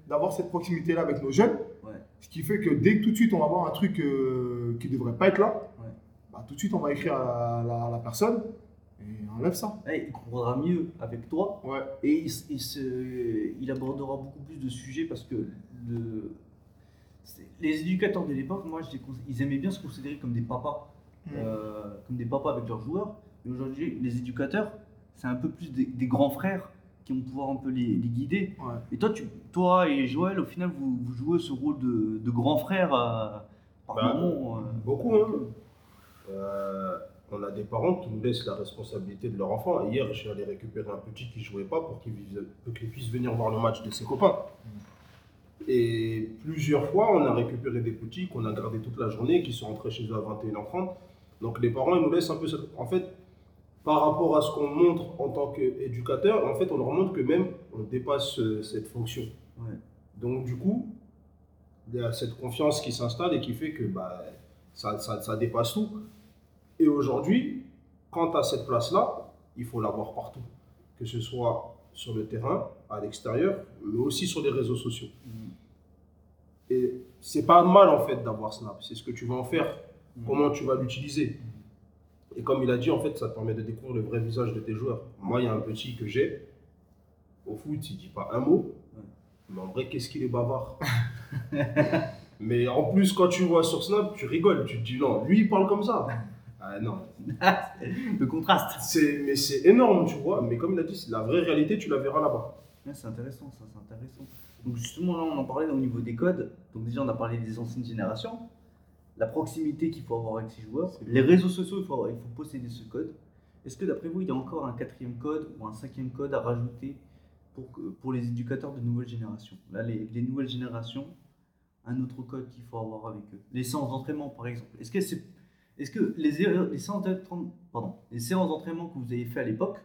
d'avoir cette proximité-là avec nos jeunes, Ouais. ce qui fait que dès que tout de suite on va voir un truc euh, qui ne devrait pas être là, bah, tout de suite on va écrire à la, à la personne et on enlève ça. Ouais, il comprendra mieux avec toi Ouais. et il, s- il se- il abordera beaucoup plus de sujets parce que le, les éducateurs de l'époque, moi, je les cons- ils aimaient bien se considérer comme des papas, euh, comme des papas avec leurs joueurs. Et aujourd'hui, les éducateurs, c'est un peu plus des, des grands frères qui vont pouvoir un peu les, les guider. Ouais. Et toi, tu, toi et Joël, au final, vous, vous jouez ce rôle de, de grand frère euh, par Bah, moment. euh. Beaucoup, hein. On a des parents qui nous laissent la responsabilité de leur enfant. Hier, je suis allé récupérer un petit qui jouait pas pour qu'il puisse venir voir le match de ses copains. Et plusieurs fois, on a récupéré des petits qu'on a gardés toute la journée, qui sont rentrés chez eux à 21h30. Donc les parents, ils nous laissent un peu. En fait, par rapport à ce qu'on montre en tant qu'éducateur, en fait, on leur montre que même on dépasse euh, cette fonction. Ouais. Donc du coup, il y a cette confiance qui s'installe et qui fait que bah, ça, ça, ça dépasse tout. Et aujourd'hui, quand tu as cette place-là, il faut l'avoir partout. Que ce soit sur le terrain, à l'extérieur, mais aussi sur les réseaux sociaux. Mm. Et c'est pas mal en fait d'avoir Snap. C'est ce que tu vas en faire, Mm. comment tu vas l'utiliser. Et comme il a dit, en fait, ça te permet de découvrir le vrai visage de tes joueurs. Moi, il y a un petit que j'ai. Au foot, il dit pas un mot. Mais en vrai, qu'est-ce qu'il est bavard. mais en plus, quand tu vois sur Snap, tu rigoles. Tu te dis non, lui, il parle comme ça. Ah non. Le contraste. C'est, mais c'est énorme, tu vois. Mais comme il a dit, c'est la vraie réalité, tu la verras là-bas. Ouais, c'est intéressant, ça, c'est intéressant. Donc justement, là, on en parlait au niveau des codes. Donc déjà, on a parlé des anciennes générations, la proximité qu'il faut avoir avec ses joueurs, les réseaux sociaux, il faut, avoir- il faut posséder ce code. Est-ce que d'après vous, il y a encore un quatrième code ou un cinquième code à rajouter pour, pour les éducateurs de nouvelle génération? Là, les, les nouvelles générations, un autre code qu'il faut avoir avec eux. Les séances d'entraînement, par exemple. Est-ce que, c'est, est-ce que les, erreurs- les, séances d'entraînement, pardon, les séances d'entraînement que vous avez fait à l'époque,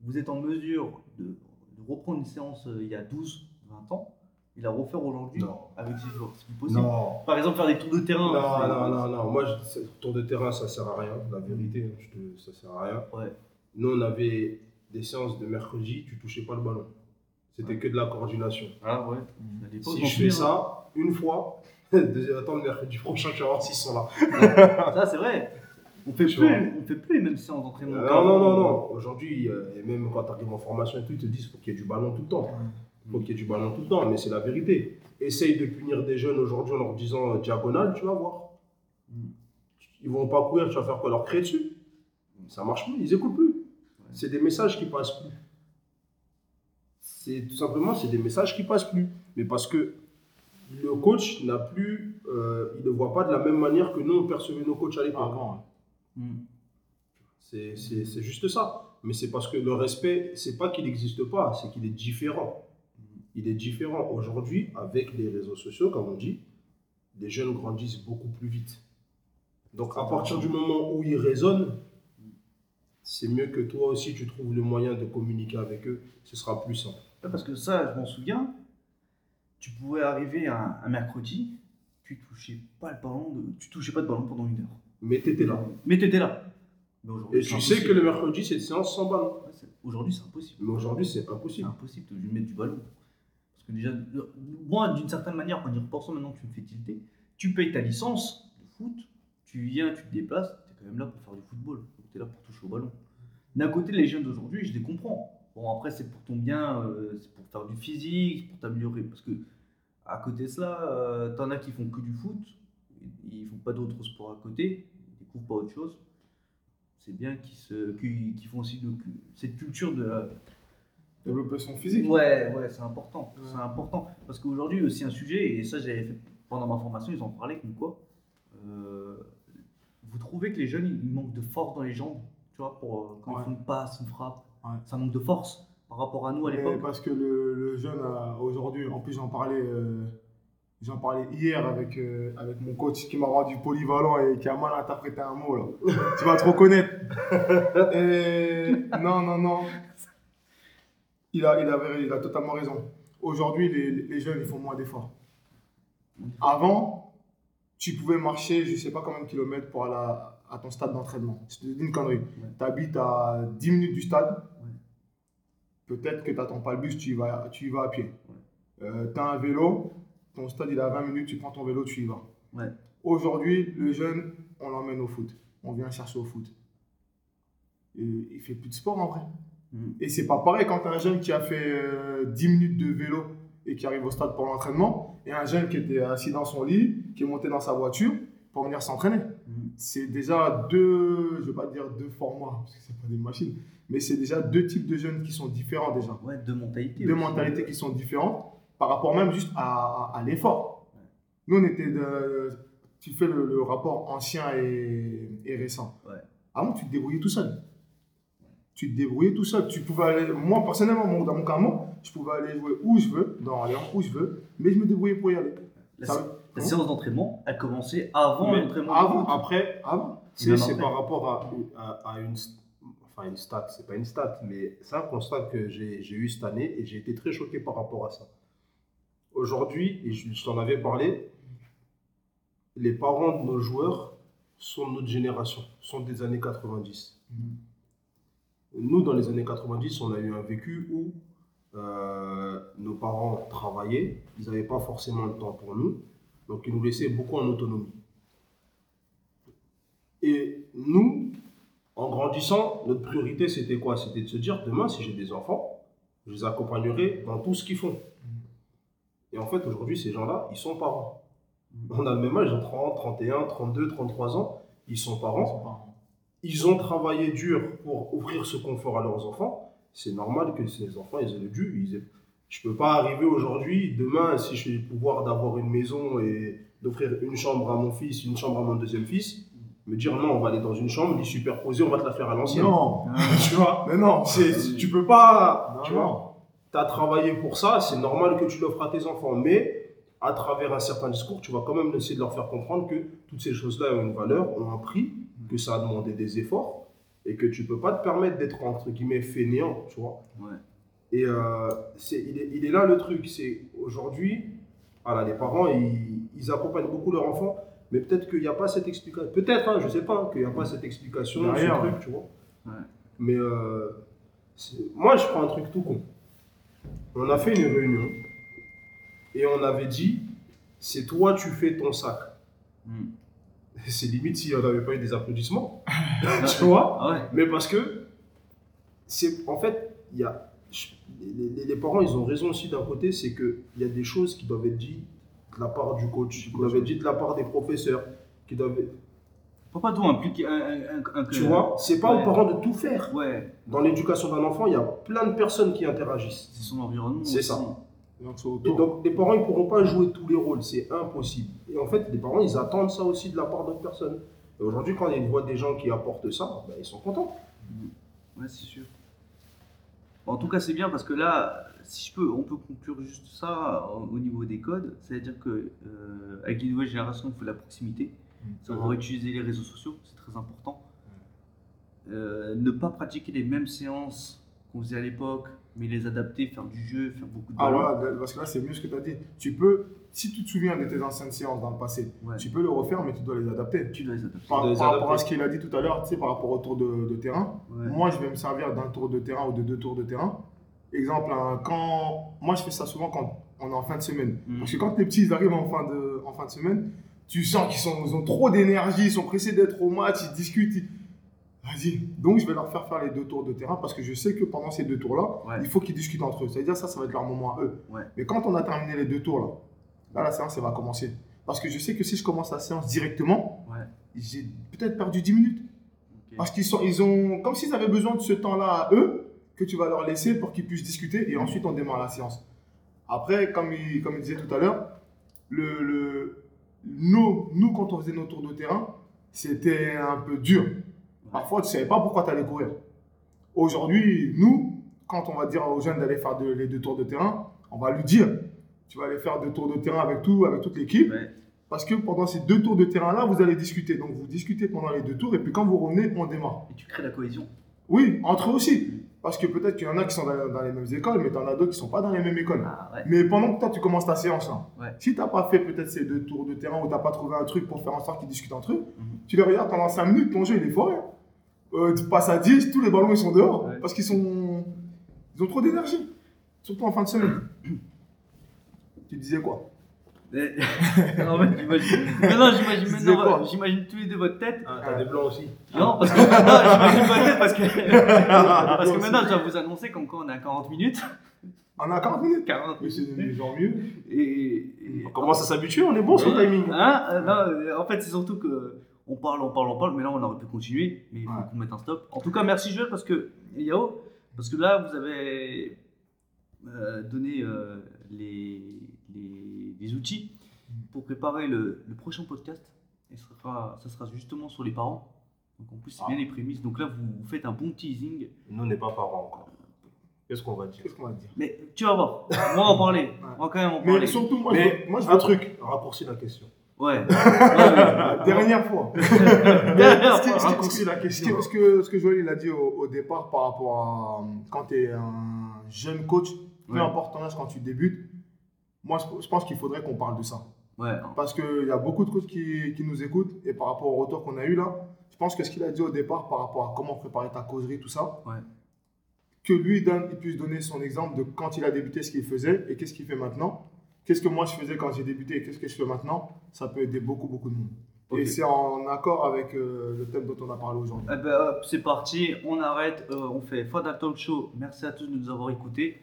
vous êtes en mesure de, de reprendre une séance euh, il y a 12, 20 ans et la refaire aujourd'hui avec ces joueurs C'est possible? Non. Par exemple, faire des tours de terrain. Non, non, non, non. Moi, je- tour de terrain, ça sert à rien. La vérité, hein, je te- ça sert à rien. Ouais. Nous, on avait des séances de mercredi, tu touchais pas le ballon. C'était que de la coordination. Ah ouais. L'époque, Si je fais souviens, ça une fois, deuxième- attends le mercredi prochain, tu vas voir s'ils sont là. Ça, c'est vrai. On fait, Tu plus, on fait plus les mêmes séances d'entraînement. Euh, non, non, non, non. Aujourd'hui, euh, et même quand tu arrives en formation et tout, ils te disent qu'il faut qu'il y ait du ballon tout le temps. Il faut qu'il y ait du ballon tout le temps, mais c'est la vérité. Essaye de punir des jeunes aujourd'hui en leur disant euh, diagonale, tu vas voir. Ils vont pas courir, tu vas faire quoi Leur créer dessus? Ça marche plus, ils écoutent plus. C'est des messages qui passent plus. C'est tout simplement, c'est des messages qui passent plus. Mais parce que le coach n'a plus, euh, il ne voit pas de la même manière que nous on percevait nos coachs à l'époque. Avant, Mm. C'est juste ça. Mais c'est parce que le respect, c'est pas qu'il n'existe pas, c'est qu'il est différent. Il est différent aujourd'hui avec les réseaux sociaux, comme on dit. Les jeunes grandissent beaucoup plus vite. Donc à partir du moment où ils raisonnent, c'est mieux que toi aussi tu trouves le moyen de communiquer avec eux. Ce sera plus simple. Parce que ça, je m'en souviens, tu pouvais arriver un, un mercredi, tu touchais pas le ballon, de- tu touchais pas de ballon pendant une heure. Mais t'étais là. Mais t'étais là. Mais aujourd'hui, Et tu sais impossible. que le mercredi, c'est une séance sans ballon. Ouais, Aujourd'hui, c'est impossible. Mais aujourd'hui, c'est C'est impossible. impossible de lui mettre du ballon. Parce que déjà, moi, d'une certaine manière, en y repensant maintenant, tu me fais tilter. Tu payes ta licence de foot, tu viens, tu te déplaces, tu es quand même là pour faire du football. Tu es là pour toucher au ballon. D'un côté, les jeunes d'aujourd'hui, je les comprends. Bon, après, c'est pour ton bien, euh, c'est pour faire du physique, pour t'améliorer. Parce que, à côté de cela, euh, t'en as qui font que du foot, ils font pas d'autres sports à côté, ils découvrent pas autre chose. C'est bien qu'ils se- qu'ils qu'ils font aussi de- cette culture de la, Développer son physique. Ouais, ouais, c'est important. Ouais. C'est important. Parce qu'aujourd'hui, aussi un sujet, et ça, j'avais fait pendant ma formation, ils en parlaient comme quoi. euh, vous trouvez que les jeunes, ils manquent de force dans les jambes, tu vois, pour, euh, quand Ouais. ils font une passe, une frappe. Ouais. Ça manque de force par rapport à nous à l'époque. parce que le, le jeune aujourd'hui, en plus j'en parlais, euh, j'en parlais hier avec, euh, avec mon coach qui m'a rendu polyvalent et qui a mal interprété un mot là. tu vas te reconnaître. Et non, non, non. Il a, il a, il a totalement raison. Aujourd'hui, les, les jeunes, ils font moins d'efforts. Avant, tu pouvais marcher, je sais pas combien de kilomètres pour aller à, à ton stade d'entraînement. Je te dis une connerie. Tu habites à 10 minutes du stade. Peut-être que tu n'attends pas le bus, tu y vas, tu y vas à pied. tu as un vélo, ton stade il à 20 minutes, tu prends ton vélo, tu y vas. Ouais. Aujourd'hui, le jeune, on l'emmène au foot. On vient chercher au foot. Et il fait plus de sport en vrai. Mhm. Et c'est pas pareil quand tu un jeune qui a fait euh, 10 minutes de vélo et qui arrive au stade pour l'entraînement, et un jeune qui était assis dans son lit, qui est monté dans sa voiture pour venir s'entraîner. Mhm. C'est déjà deux, je vais pas dire deux formats, parce que c'est pas des machines, mais c'est déjà deux types de jeunes qui sont différents déjà. Ouais, deux mentalités. Deux mentalités qui sont différentes par rapport même juste à, à- à l'effort. Nous, on était de, tu fais le, le rapport ancien et, et récent. Ouais. Avant, tu te débrouillais tout seul. Tu te débrouillais tout seul. Tu pouvais aller, moi personnellement, dans mon cas, moi, je pouvais aller jouer où je veux, dans Orléans, où je veux, mais je me débrouillais pour y aller. La, Ça- sé- la Hein? séance d'entraînement, elle commençait avant l'entraînement. avant, Après, Avant. C'est par rapport à, à- à une, enfin une stat, c'est pas une stat, mais c'est un constat que j'ai eu cette année et j'ai été très choqué par rapport à ça. Aujourd'hui, et je, je t'en avais parlé, les parents de nos joueurs sont de notre génération, sont des années 90. Nous, dans les années 90, on a eu un vécu où euh, nos parents travaillaient, ils n'avaient pas forcément le temps pour nous, donc ils nous laissaient beaucoup en autonomie. Et nous, en grandissant, notre priorité, c'était quoi? C'était de se dire, demain, si j'ai des enfants, je les accompagnerai dans tout ce qu'ils font. Et en fait, aujourd'hui, ces gens-là, ils sont parents. On a le même âge, ils ont 30, 31, 32, 33 ans, ils sont parents. Ils ont travaillé dur pour offrir ce confort à leurs enfants. C'est normal que ces enfants, ils aient le dû. Ils aient- Je ne peux pas arriver aujourd'hui, demain, si j'ai le pouvoir d'avoir une maison et d'offrir une chambre à mon fils, une chambre à mon deuxième fils, me dire non, on va aller dans une chambre, les superposer, on va te la faire à l'ancienne. Non, Tu vois mais non. C'est- Tu peux pas. Non, tu vois Tu as travaillé pour ça, c'est normal que tu l'offres à tes enfants, mais à travers un certain discours, tu vas quand même essayer de leur faire comprendre que toutes ces choses-là ont une valeur, ont un prix, que ça a demandé des efforts, et que tu peux pas te permettre d'être entre guillemets fainéant, tu vois. Ouais. Et euh, il, est, il est là le truc, c'est aujourd'hui, voilà, les parents, ils, ils accompagnent beaucoup leurs enfants, mais peut-être qu'il n'y a pas cette explication. Peut-être, hein, je sais pas, qu'il n'y a pas cette explication, ce truc, ouais. tu vois. Ouais. Mais euh, moi, je prends un truc tout con. On a fait une réunion et on avait dit, c'est toi, tu fais ton sac. Hmm. C'est limite si on n'avait pas eu des applaudissements, tu vois? Ah ouais. Mais parce que, c'est en fait, il y a, les parents, ils ont raison aussi d'un côté, c'est qu'il y a des choses qui doivent être dites de la part du coach, qui être dites de la part des professeurs, qui doivent pas tout impliquer. Un, un- un- Tu vois, c'est pas Ouais. aux parents de tout faire. Ouais, Dans l'éducation d'un enfant, il y a plein de personnes qui interagissent. c'est son environnement. C'est ça. Donc, Et donc, les parents, ils ne pourront pas jouer tous les rôles, c'est impossible. Et en fait, les parents, ils attendent ça aussi de la part d'autres personnes. Et aujourd'hui, quand ils voient des gens qui apportent ça, ben, ils sont contents. Ouais, c'est sûr. En tout cas, c'est bien parce que là, si je peux, on peut conclure juste ça au au niveau des codes. C'est-à-dire que euh, avec les nouvelles générations, il faut de la proximité. Savoir utiliser les réseaux sociaux, c'est très important. Euh, ne pas pratiquer les mêmes séances qu'on faisait à l'époque, mais les adapter, faire du jeu, faire beaucoup de Ah voilà, parce que là, c'est mieux ce que tu as dit. Tu peux, si tu te souviens de tes anciennes séances dans le passé, Ouais. tu peux le refaire, mais tu dois les adapter. Tu dois les adapter. Par, dois les par rapport à ce qu'il a dit tout à l'heure, tu sais, par rapport au tour de, de terrain, Ouais. moi, je vais me servir d'un tour de terrain ou de deux tours de terrain. Exemple, hein, quand moi, je fais ça souvent quand on est en fin de semaine. Mhm. Parce que quand les petits ils arrivent en fin de, en fin de semaine, tu sens qu'ils sont, ils ont trop d'énergie, ils sont pressés d'être au match, ils discutent. ils- Vas-y. Donc, je vais leur faire faire les deux tours de terrain parce que je sais que pendant ces deux tours-là, Ouais. il faut qu'ils discutent entre eux. C'est-à-dire, ça, ça va être leur moment à eux. Ouais. Mais quand on a terminé les deux tours, là, la séance, elle va commencer. Parce que je sais que si je commence la séance directement, Ouais. j'ai peut-être perdu 10 minutes. Parce qu'ils sont, ils ont, comme s'ils avaient besoin de ce temps-là à eux, que tu vas leur laisser pour qu'ils puissent discuter et ensuite on démarre la séance. Après, comme il, comme il disait tout à l'heure, le, le, nous, nous, quand on faisait nos tours de terrain, c'était un peu dur. Parfois, tu ne savais pas pourquoi tu allais courir. Aujourd'hui, nous, quand on va dire aux jeunes d'aller faire de- les deux tours de terrain, on va lui dire, tu vas aller faire deux tours de terrain avec tout, avec toute l'équipe. Ouais. Parce que pendant ces deux tours de terrain-là, vous allez discuter. Donc, vous discutez pendant les deux tours et puis quand vous revenez, on démarre. Et tu crées la cohésion. Oui, entre eux aussi. Parce que peut-être qu'il y en a qui sont dans, dans les mêmes écoles, mais tu en as d'autres qui ne sont pas dans les mêmes écoles. Ah ouais. Mais pendant que toi, tu commences ta séance, là, Ouais. si tu n'as pas fait peut-être ces deux tours de terrain ou tu n'as pas trouvé un truc pour faire en sorte qu'ils discutent entre eux, Mhm. tu les regardes pendant 5 minutes, ton jeu il est foiré. Euh, tu passes à 10, tous les ballons ils sont dehors Ouais. parce qu'ils sont... ils ont trop d'énergie. Surtout en fin de semaine. tu disais quoi? Mais- en fait, j'imagine. Mais non, j'imagine Tu maintenant, disais quoi? j'imagine tous les deux votre tête. Ah, t'as des blancs aussi. Non, parce que maintenant, j'imagine votre tête parce que, parce que maintenant, je dois vous annoncer comme quoi on est à 40 minutes. On a 40 minutes? 40 Mais c'est minutes. genre mieux. Et, et- On commence à s'habituer, on est bon sur le timing. Hein Euh, non, euh, en fait, c'est surtout que on parle, on parle, on parle, mais là, on aurait pu continuer, mais il faut Ouais. qu'on mette un stop. En tout cas, merci Joël parce que Yao, parce que là, vous avez euh, donné euh, les, les outils pour préparer le, le prochain podcast. Et ce sera, ça sera justement sur les parents. Donc en plus, c'est Ah. bien les prémices. Donc là, vous, vous faites un bon teasing. Nous, on n'est pas parents encore. Qu'est-ce qu'on va dire? Qu'est-ce qu'on va dire? Mais tu vas voir, on va en parler. On va quand même en Mais parler. surtout, moi, Mais je, moi, je un truc, raccourci la question. Ouais. ouais, ouais. Dernière fois. Dernière fois. la question. que, ce que, ce que Joël il a dit au, au départ par rapport à euh, quand tu es un jeune coach, peu Ouais. importe ton âge quand tu débutes, moi je, pense qu'il faudrait qu'on parle de ça. Ouais. Parce qu'il y a beaucoup de coachs qui, qui nous écoutent et par rapport au retour qu'on a eu là, je pense que ce qu'il a dit au départ par rapport à comment préparer ta causerie, tout ça, Ouais. que lui donne, il puisse donner son exemple de quand il a débuté, ce qu'il faisait et qu'est-ce qu'il fait maintenant. Qu'est-ce que moi je faisais quand j'ai débuté et qu'est-ce que je fais maintenant, ça peut aider beaucoup, beaucoup de monde. Et c'est en accord avec euh, le thème dont on a parlé aujourd'hui. Eh ben, c'est parti, on arrête, euh, on fait Fada Talk Show. Merci à tous de nous avoir écoutés.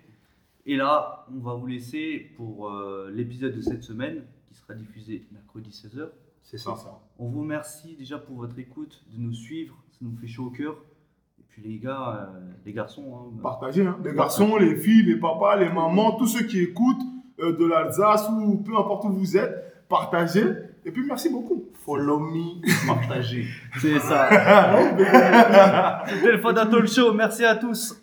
Et là, on va vous laisser pour euh, l'épisode de cette semaine qui sera diffusé mercredi 16h. C'est ça. On vous remercie déjà pour votre écoute, de nous suivre, ça nous fait chaud au cœur. Et puis les gars, euh, les garçons, hein, Partagez, hein. les garçons, les filles, les papas, les mamans, tous ceux qui écoutent euh, de l'Alsace ou peu importe où vous êtes, partagez. Et puis merci beaucoup. Follow me, partagez. c'est ça. C'était le Fada Talk Show, merci à tous.